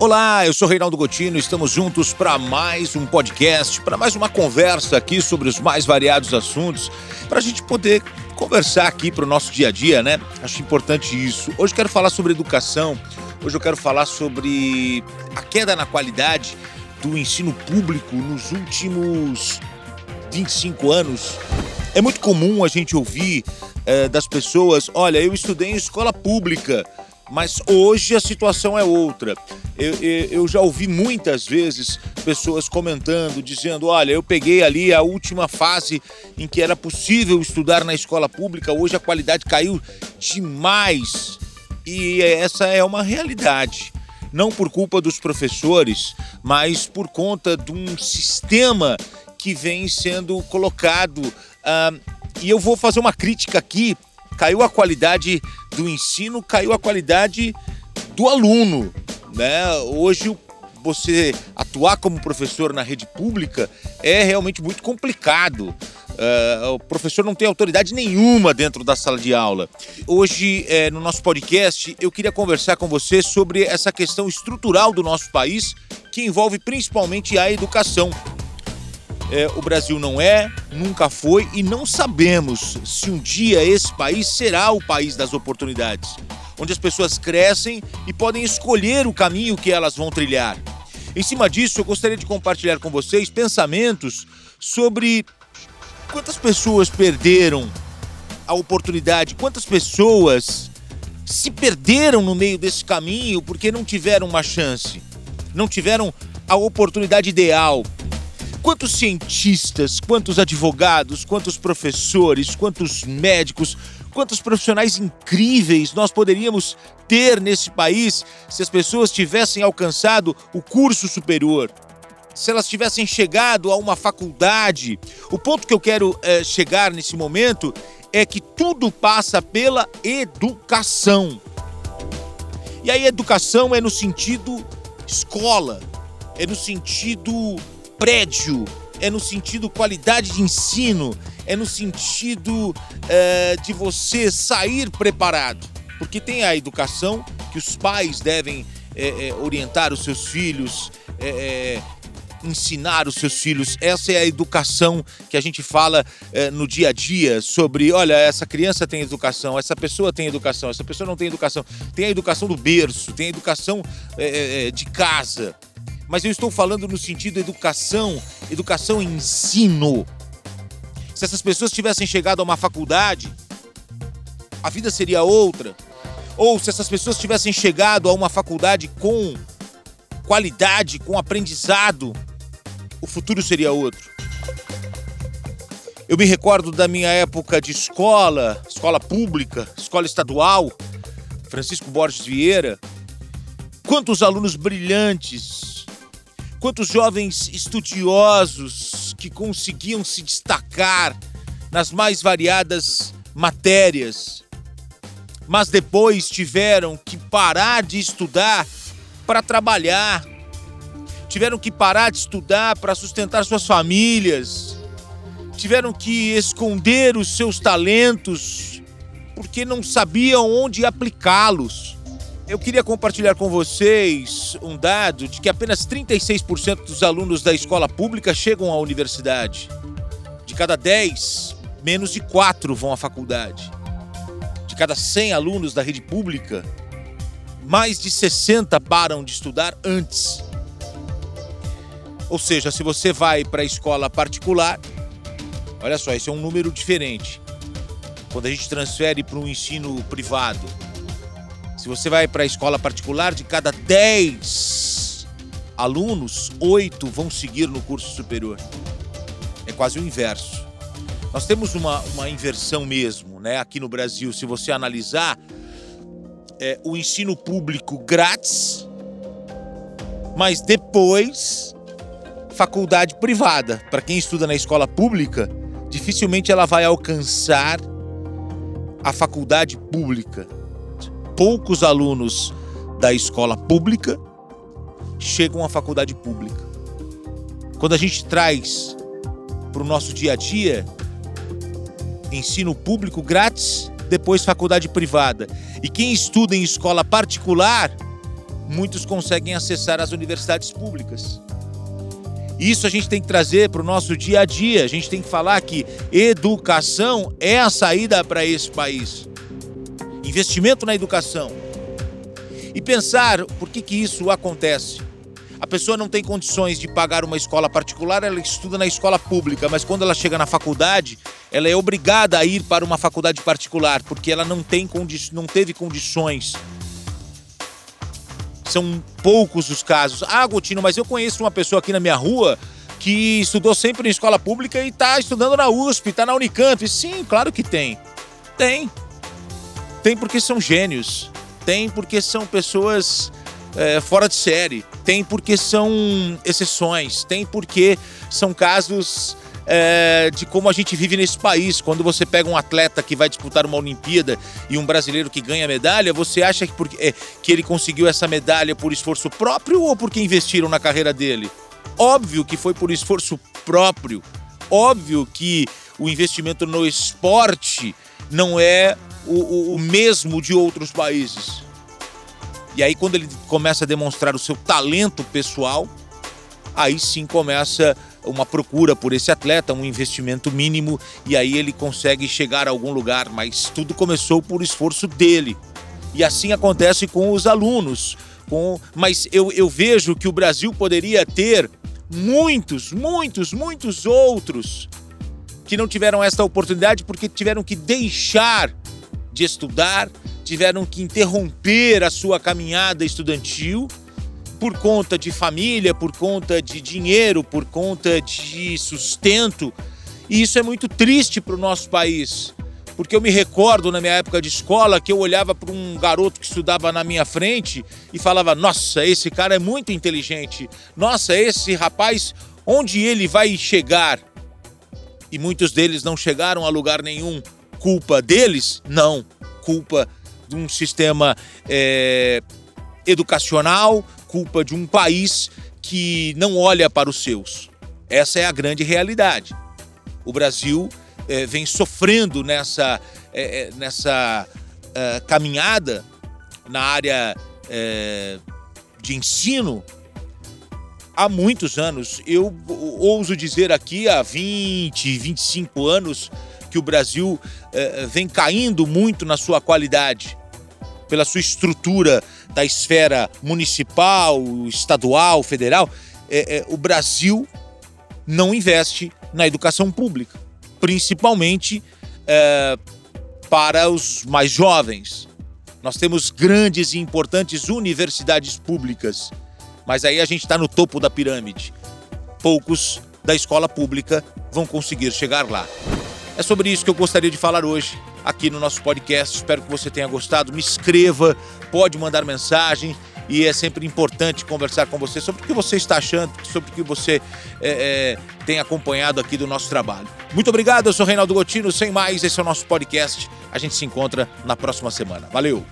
Olá, eu sou Reinaldo Gotino, estamos juntos para mais um podcast, para mais uma conversa aqui sobre os mais variados assuntos, para a gente poder conversar aqui para o nosso dia a dia, né? Acho importante isso. Hoje eu quero falar sobre educação, hoje eu quero falar sobre a queda na qualidade do ensino público nos últimos 25 anos. É muito comum a gente ouvir é, das pessoas: olha, eu estudei em escola pública mas hoje a situação é outra. Eu, eu, eu, já ouvi muitas vezes pessoas comentando, dizendo: olha, eu peguei ali a última fase em que era possível estudar na escola pública, hoje a qualidade caiu demais. E essa é uma realidade. Não por culpa dos professores, mas por conta de um sistema que vem sendo colocado. Uh, e eu vou fazer uma crítica aqui caiu a qualidade do ensino, caiu a qualidade do aluno. Né? Hoje, você atuar como professor na rede pública é realmente muito complicado. Uh, o professor não tem autoridade nenhuma dentro da sala de aula. Hoje, é, no nosso podcast, eu queria conversar com você sobre essa questão estrutural do nosso país, que envolve principalmente a educação é, o Brasil não é, nunca foi e não sabemos se um dia esse país será o país das oportunidades, onde as pessoas crescem e podem escolher o caminho que elas vão trilhar. Em cima disso, eu gostaria de compartilhar com vocês pensamentos sobre quantas pessoas perderam a oportunidade, quantas pessoas se perderam no meio desse caminho porque não tiveram uma chance, não tiveram a oportunidade ideal, Quantos cientistas, quantos advogados, quantos professores, quantos médicos, quantos profissionais incríveis nós poderíamos ter nesse país se as pessoas tivessem alcançado o curso superior? Se elas tivessem chegado a uma faculdade. O ponto que eu quero é, chegar nesse momento é que tudo passa pela educação. E aí, educação é no sentido escola, é no sentido prédio, é no sentido qualidade de ensino, é no sentido é, de você sair preparado. Porque tem a educação que os pais devem é, é, orientar os seus filhos, é, é, ensinar os seus filhos. Essa é a educação que a gente fala é, no dia a dia sobre, olha, essa criança tem educação, essa pessoa tem educação, essa pessoa não tem educação. Tem a educação do berço, tem a educação de casa mas eu estou falando no sentido educação, educação e ensino. Se essas pessoas tivessem chegado a uma faculdade, a vida seria outra. Ou se essas pessoas tivessem chegado a uma faculdade com qualidade, com aprendizado, o futuro seria outro. Eu me recordo da minha época de escola, escola pública, escola estadual, Francisco Borges Vieira. Quantos alunos brilhantes, Quantos jovens estudiosos que conseguiam se destacar nas mais variadas matérias, mas depois tiveram que parar de estudar para trabalhar, tiveram que parar de estudar para sustentar suas famílias, tiveram que esconder os seus talentos porque não sabiam onde aplicá-los. Eu queria compartilhar com vocês um dado de que apenas 36% dos alunos da escola pública chegam à universidade. De cada 10, menos de 4 vão à faculdade. De cada 100 alunos da rede pública, mais de 60 param de estudar antes. Ou seja, se você vai para a escola particular, olha só, esse é um número diferente. Quando a gente transfere para um ensino privado, se você vai para a escola particular, de cada 10 alunos, 8 vão seguir no curso superior. É quase o inverso. Nós temos uma, uma inversão mesmo, né? Aqui no Brasil, se você analisar, é, o ensino público grátis, mas depois faculdade privada. Para quem estuda na escola pública, dificilmente ela vai alcançar a faculdade pública poucos alunos da escola pública chegam à faculdade pública. Quando a gente traz para o nosso dia a dia ensino público grátis, depois faculdade privada. E quem estuda em escola particular muitos conseguem acessar as universidades públicas. Isso a gente tem que trazer para o nosso dia a dia. A gente tem que falar que educação é a saída para esse país. Investimento na educação. E pensar por que, que isso acontece. A pessoa não tem condições de pagar uma escola particular, ela estuda na escola pública, mas quando ela chega na faculdade, ela é obrigada a ir para uma faculdade particular, porque ela não, tem condi não teve condições. São poucos os casos. Ah, Gotino, mas eu conheço uma pessoa aqui na minha rua que estudou sempre em escola pública e está estudando na USP, está na Unicamp. Sim, claro que tem. Tem. Tem porque são gênios. Tem porque são pessoas é, fora de série, tem porque são exceções, tem porque são casos é, de como a gente vive nesse país. Quando você pega um atleta que vai disputar uma Olimpíada e um brasileiro que ganha medalha, você acha que, porque, é, que ele conseguiu essa medalha por esforço próprio ou porque investiram na carreira dele? Óbvio que foi por esforço próprio. Óbvio que o investimento no esporte não é o, o, o mesmo de outros países. E aí, quando ele começa a demonstrar o seu talento pessoal, aí sim começa uma procura por esse atleta, um investimento mínimo, e aí ele consegue chegar a algum lugar. Mas tudo começou por esforço dele. E assim acontece com os alunos. Com... Mas eu, eu vejo que o Brasil poderia ter muitos, muitos, muitos outros que não tiveram esta oportunidade porque tiveram que deixar de estudar, tiveram que interromper a sua caminhada estudantil por conta de família, por conta de dinheiro, por conta de sustento. E isso é muito triste para o nosso país. Porque eu me recordo na minha época de escola que eu olhava para um garoto que estudava na minha frente e falava: Nossa, esse cara é muito inteligente. Nossa, esse rapaz, onde ele vai chegar? E muitos deles não chegaram a lugar nenhum. Culpa deles? Não. Culpa de um sistema é, educacional, culpa de um país que não olha para os seus. Essa é a grande realidade. O Brasil é, vem sofrendo nessa, é, nessa é, caminhada na área é, de ensino há muitos anos. Eu ouso dizer aqui há 20, 25 anos que o Brasil é, vem caindo muito na sua qualidade pela sua estrutura da esfera municipal, estadual, federal, é, é, o Brasil não investe na educação pública, principalmente é, para os mais jovens. Nós temos grandes e importantes universidades públicas, mas aí a gente está no topo da pirâmide. Poucos da escola pública vão conseguir chegar lá. É sobre isso que eu gostaria de falar hoje aqui no nosso podcast. Espero que você tenha gostado. Me escreva, pode mandar mensagem e é sempre importante conversar com você sobre o que você está achando, sobre o que você é, é, tem acompanhado aqui do nosso trabalho. Muito obrigado, eu sou Reinaldo Gotino. Sem mais, esse é o nosso podcast. A gente se encontra na próxima semana. Valeu!